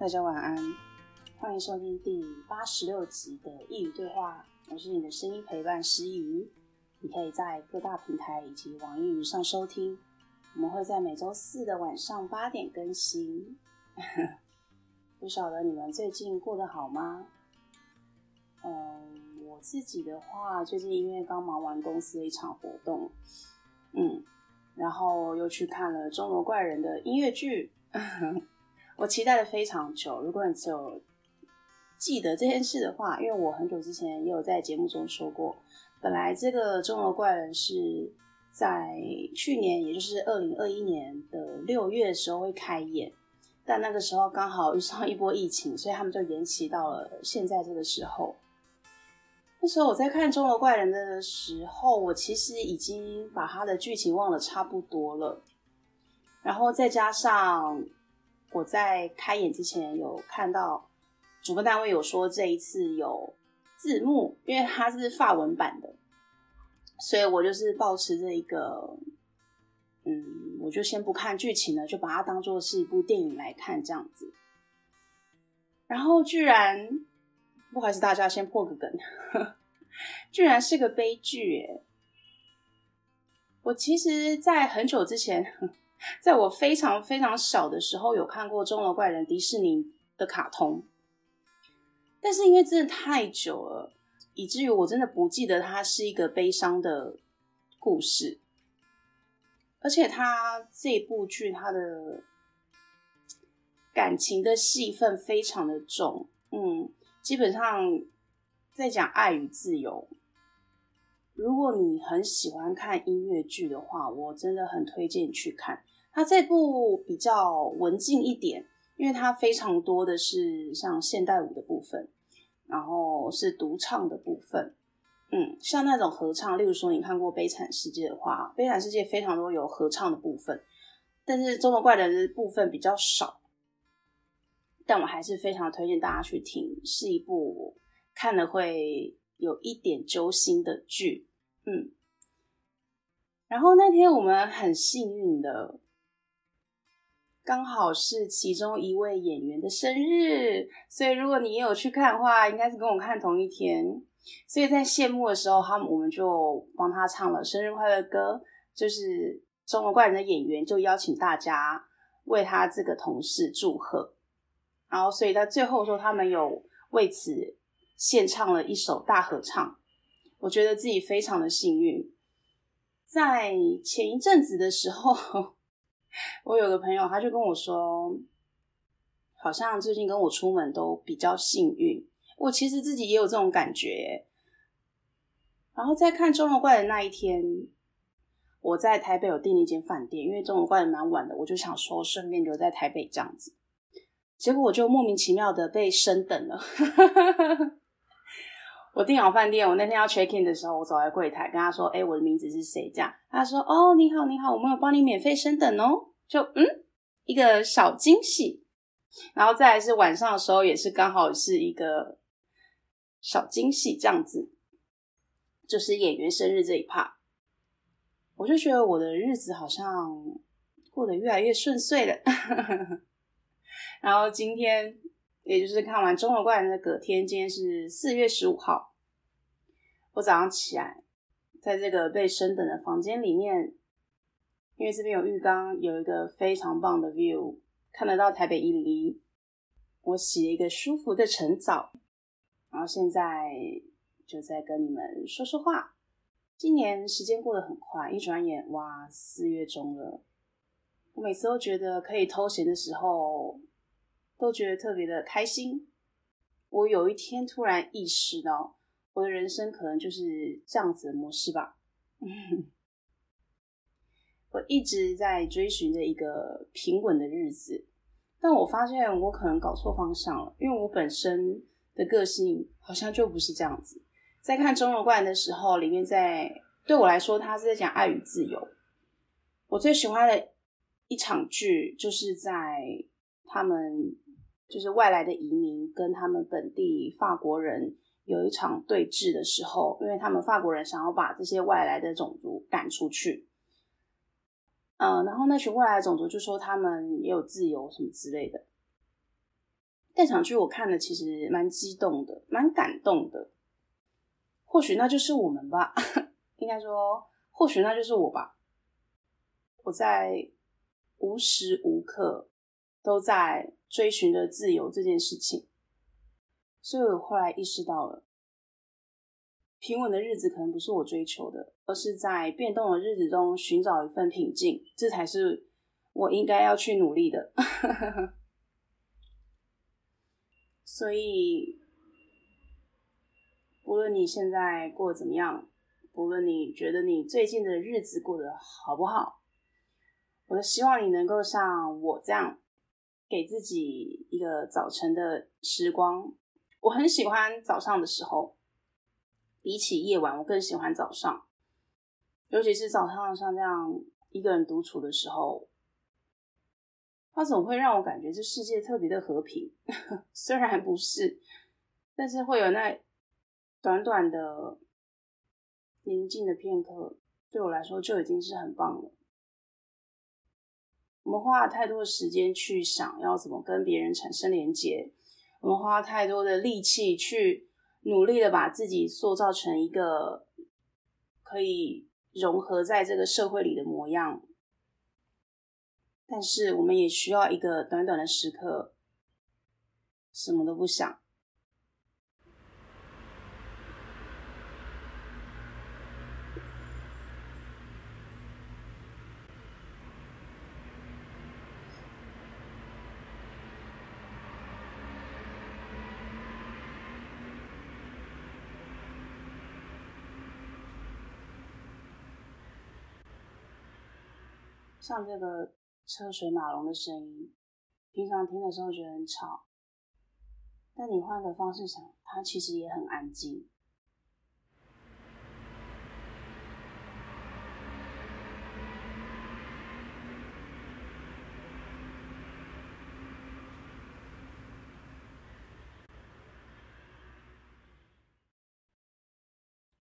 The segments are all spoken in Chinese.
大家晚安，欢迎收听第八十六集的佾语对话。我是你的声音陪伴师佾萮，你可以在各大平台以及网易云上收听。我们会在每周四的晚上八点更新。不晓得你们最近过得好吗？嗯，我自己的话，最近因为刚忙完公司的一场活动，嗯，然后又去看了《钟楼怪人》的音乐剧。我期待了非常久。如果你只有记得这件事的话，因为我很久之前也有在节目中说过，本来这个钟楼怪人是在去年，也就是二零二一年的六月的时候会开演，但那个时候刚好遇上一波疫情，所以他们就延期到了现在这个时候。那时候我在看钟楼怪人的时候，我其实已经把他的剧情忘得差不多了，然后再加上。我在开演之前有看到主办单位有说这一次有字幕，因为它是法文版的，所以我就是抱持着一个，嗯，我就先不看剧情了，就把它当做是一部电影来看这样子。然后居然，不好意思大家先破个梗，居然是个悲剧耶！我其实，在很久之前。在我非常非常小的时候，有看过《钟楼怪人》迪士尼的卡通，但是因为真的太久了，以至于我真的不记得它是一个悲伤的故事，而且它这部剧它的感情的戏份非常的重，嗯，基本上在讲爱与自由。如果你很喜欢看音乐剧的话，我真的很推荐你去看。它这部比较文静一点，因为它非常多的是像现代舞的部分，然后是独唱的部分。嗯，像那种合唱，例如说你看过《悲惨世界》的话，《悲惨世界》非常多有合唱的部分，但是《中国怪人》的部分比较少。但我还是非常推荐大家去听，是一部看了会有一点揪心的剧。嗯，然后那天我们很幸运的，刚好是其中一位演员的生日，所以如果你也有去看的话，应该是跟我看同一天。所以在谢幕的时候，他我们就帮他唱了生日快乐歌，就是中国怪人的演员就邀请大家为他这个同事祝贺，然后所以在最后的时候，他们有为此献唱了一首大合唱。我觉得自己非常的幸运，在前一阵子的时候，我有个朋友，他就跟我说，好像最近跟我出门都比较幸运。我其实自己也有这种感觉。然后在看《钟楼怪的》那一天，我在台北有订了一间饭店，因为《钟楼怪》蛮晚的，我就想说顺便留在台北这样子。结果我就莫名其妙的被升等了。我订好饭店，我那天要 check in 的时候，我走在柜台跟他说：“哎、我的名字是谁？”这样他说：“哦，你好，你好，我们有帮你免费升等哦。”就嗯，一个小惊喜。然后再来是晚上的时候，也是刚好是一个小惊喜，这样子，就是演员生日这一 part，我就觉得我的日子好像过得越来越顺遂了。然后今天。也就是看完《中国怪人》的隔天，今天是四月十五号。我早上起来，在这个被升等的房间里面，因为这边有浴缸，有一个非常棒的 view，看得到台北一零一。我洗了一个舒服的晨澡，然后现在就在跟你们说说话。今年时间过得很快，一转眼哇，四月中了。我每次都觉得可以偷闲的时候。都觉得特别的开心。我有一天突然意识到，我的人生可能就是这样子的模式吧。我一直在追寻着一个平稳的日子，但我发现我可能搞错方向了，因为我本身的个性好像就不是这样子。在看《钟楼怪人》的时候，里面在对我来说，他是在讲爱与自由。我最喜欢的一场剧，就是在他们。就是外来的移民跟他们本地法国人有一场对峙的时候，因为他们法国人想要把这些外来的种族赶出去，嗯，然后那群外来种族就说他们也有自由什么之类的，那场剧我看了，其实蛮激动的，蛮感动的。或许那就是我们吧，应该说，或许那就是我吧。我在无时无刻都在追寻着自由这件事情，所以我后来意识到了，平稳的日子可能不是我追求的，而是在变动的日子中寻找一份平静，这才是我应该要去努力的。所以，不论你现在过得怎么样，不论你觉得你最近的日子过得好不好，我都希望你能够像我这样，给自己一个早晨的时光。我很喜欢早上的时候，比起夜晚，我更喜欢早上，尤其是早上像这样一个人独处的时候。它总会让我感觉这世界特别的和平，虽然不是，但是会有那短短的宁静的片刻，对我来说就已经是很棒了。我们花了太多的时间去想要怎么跟别人产生连接，我们花了太多的力气去努力的把自己塑造成一个可以融合在这个社会里的模样。但是，我们也需要一个短短的时刻，什么都不想。像这个。车水马龙的声音，平常听的时候觉得很吵，但你换个方式想，它其实也很安静。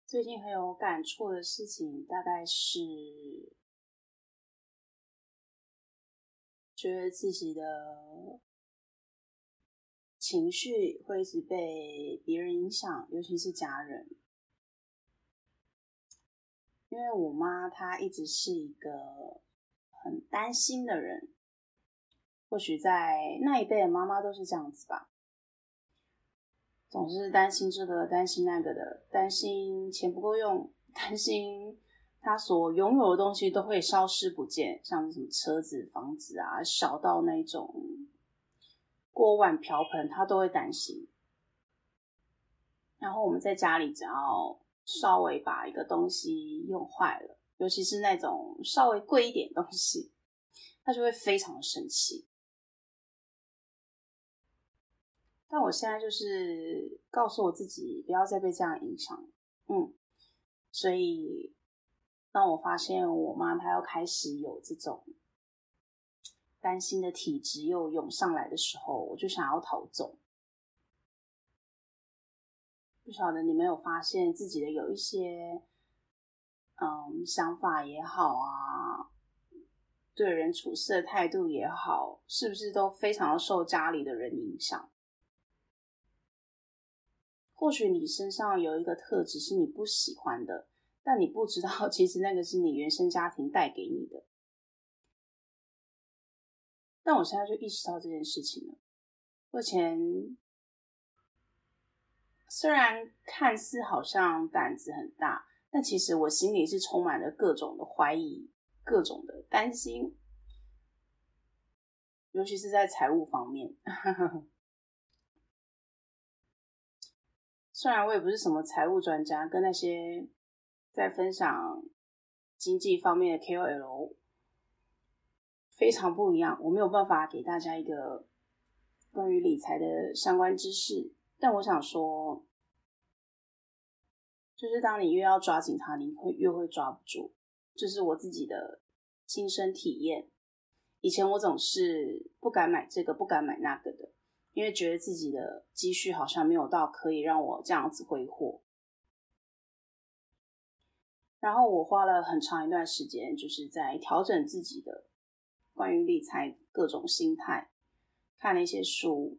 最近很有感触的事情，大概是。觉得自己的情绪会一直被别人影响，尤其是家人。因为我妈她一直是一个很担心的人，或许在那一辈的妈妈都是这样子吧，总是担心这个，担心那个的，担心钱不够用，担心。他所拥有的东西都会消失不见，像什么车子、房子啊，小到那种锅碗瓢盆，他都会担心。然后我们在家里，只要稍微把一个东西用坏了，尤其是那种稍微贵一点东西，他就会非常生气。但我现在就是告诉我自己，不要再被这样影响。嗯，所以。当我发现我妈她要开始有这种担心的体质又涌上来的时候，我就想要逃走。不晓得你没有发现自己的有一些嗯想法也好啊，对人处事的态度也好，是不是都非常受家里的人影响？或许你身上有一个特质是你不喜欢的。但你不知道，其实那个是你原生家庭带给你的。但我现在就意识到这件事情了。目前虽然看似好像胆子很大，但其实我心里是充满了各种的怀疑、各种的担心，尤其是在财务方面。虽然我也不是什么财务专家，跟那些。在分享经济方面的 KOL 非常不一样，我没有办法给大家一个关于理财的相关知识。但我想说，就是当你越要抓紧它，你会越会抓不住。这是我自己的亲身体验。以前我总是不敢买这个，不敢买那个的，因为觉得自己的积蓄好像没有到可以让我这样子挥霍。然后我花了很长一段时间，就是在调整自己的关于理财各种心态，看了一些书，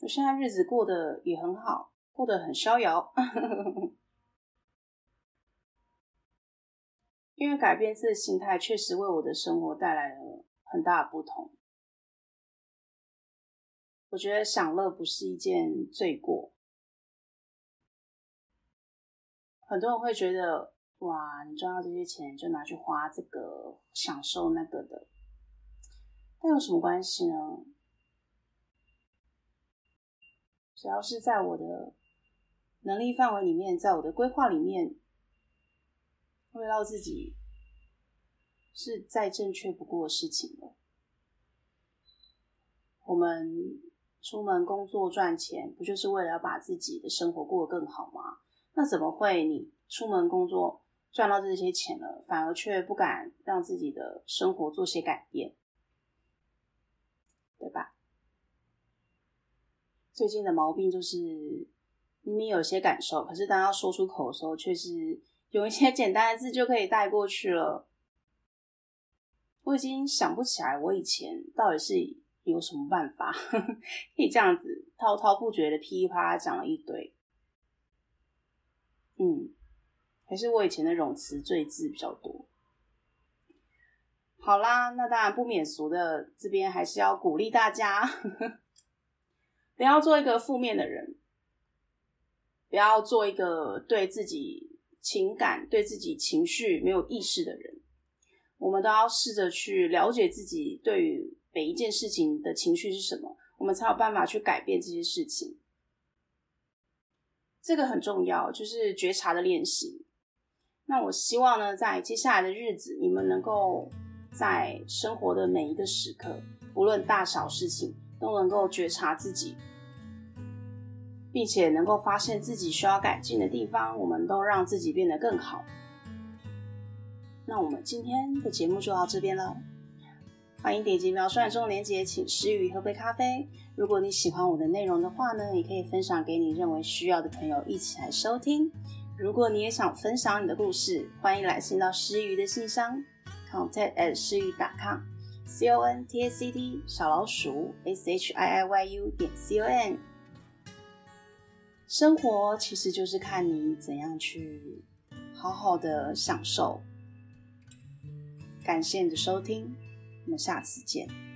我现在日子过得也很好，过得很逍遥。因为改变自己的心态，确实为我的生活带来了很大的不同。我觉得享乐不是一件罪过。很多人会觉得，哇，你赚到这些钱就拿去花这个，享受那个的，那有什么关系呢？只要是在我的能力范围里面，在我的规划里面，为了自己是再正确不过的事情了。我们出门工作赚钱，不就是为了要把自己的生活过得更好吗？那怎么会你出门工作赚到这些钱了，反而却不敢让自己的生活做些改变，对吧？最近的毛病就是明明有些感受，可是当要说出口的时候，却是用一些 简单的字就可以带过去了。我已经想不起来我以前到底是有什么办法 可以这样子滔滔不绝的噼里啪啦讲了一堆。嗯，还是我以前的冗词赘字比较多。好啦，那当然不免俗的，这边还是要鼓励大家，不要做一个负面的人，不要做一个对自己情感、对自己情绪没有意识的人。我们都要试着去了解自己对于每一件事情的情绪是什么，我们才有办法去改变这些事情。这个很重要，就是觉察的练习。那我希望呢，在接下来的日子，你们能够在生活的每一个时刻，不论大小事情，都能够觉察自己，并且能够发现自己需要改进的地方，我们都让自己变得更好。那我们今天的节目就到这边了。欢迎点击描述中的链接，请诗雨喝杯咖啡。如果你喜欢我的内容的话呢，也可以分享给你认为需要的朋友一起来收听。如果你也想分享你的故事，欢迎来信到诗雨的信箱，contact at 师佾 dot com，c o n t a c t 小老鼠 s h i i y u 点 c o m。生活其实就是看你怎样去好好的享受。感谢你的收听。我们下次见。